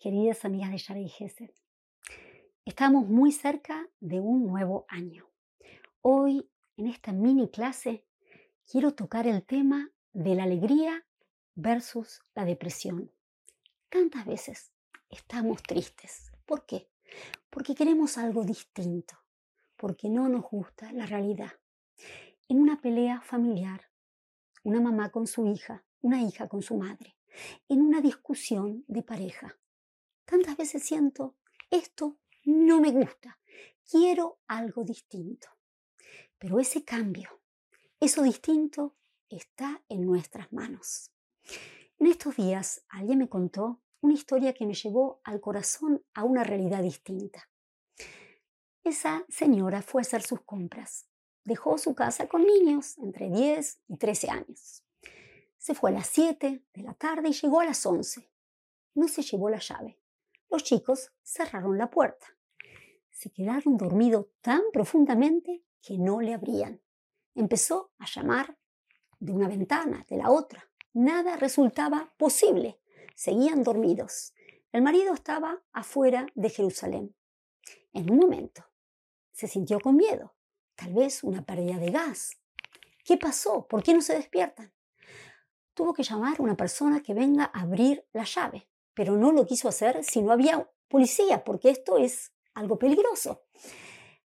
queridas amigas de Yara y Gesed. Estamos muy cerca de un nuevo año. Hoy, en esta mini clase, quiero tocar el tema de la alegría versus la depresión. Tantas veces estamos tristes. ¿Por qué? Porque queremos algo distinto, porque no nos gusta la realidad. En una pelea familiar, una mamá con su hija, una hija con su madre, en una discusión de pareja. Tantas veces siento, esto no me gusta, quiero algo distinto. Pero ese cambio, eso distinto, está en nuestras manos. En estos días alguien me contó una historia que me llevó al corazón a una realidad distinta. Esa señora fue a hacer sus compras. Dejó su casa con niños entre 10 y 13 años. Se fue a las 7 de la tarde y llegó a las 11. No se llevó la llave. Los chicos cerraron la puerta. Se quedaron dormidos tan profundamente que no le abrían. Empezó a llamar de una ventana, de la otra. Nada resultaba posible. Seguían dormidos. El marido estaba afuera de Jerusalén. En un momento se sintió con miedo. Tal vez una pérdida de gas. ¿Qué pasó? ¿Por qué no se despiertan? tuvo que llamar a una persona que venga a abrir la llave, pero no lo quiso hacer si no había policía, porque esto es algo peligroso.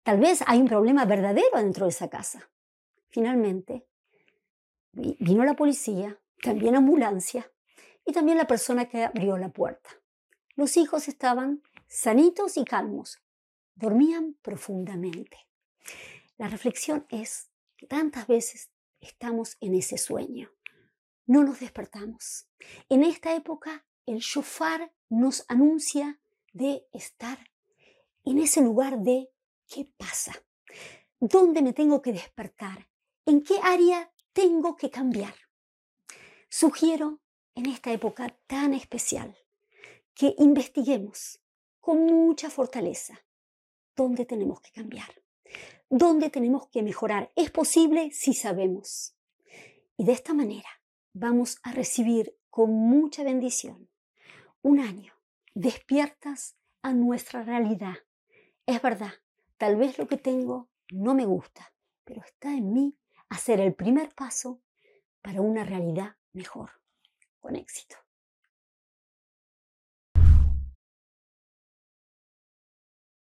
Tal vez hay un problema verdadero dentro de esa casa. Finalmente, vino la policía, también ambulancia y también la persona que abrió la puerta. Los hijos estaban sanitos y calmos, dormían profundamente. La reflexión es que tantas veces estamos en ese sueño, no nos despertamos. En esta época, el shofar nos anuncia de estar en ese lugar de ¿qué pasa? ¿Dónde me tengo que despertar? ¿En qué área tengo que cambiar? Sugiero en esta época tan especial que investiguemos con mucha fortaleza dónde tenemos que cambiar, dónde tenemos que mejorar. Es posible si sabemos. Y de esta manera vamos a recibir con mucha bendición un año despiertas a nuestra realidad. Es verdad, tal vez lo que tengo no me gusta, pero está en mí hacer el primer paso para una realidad mejor, con éxito.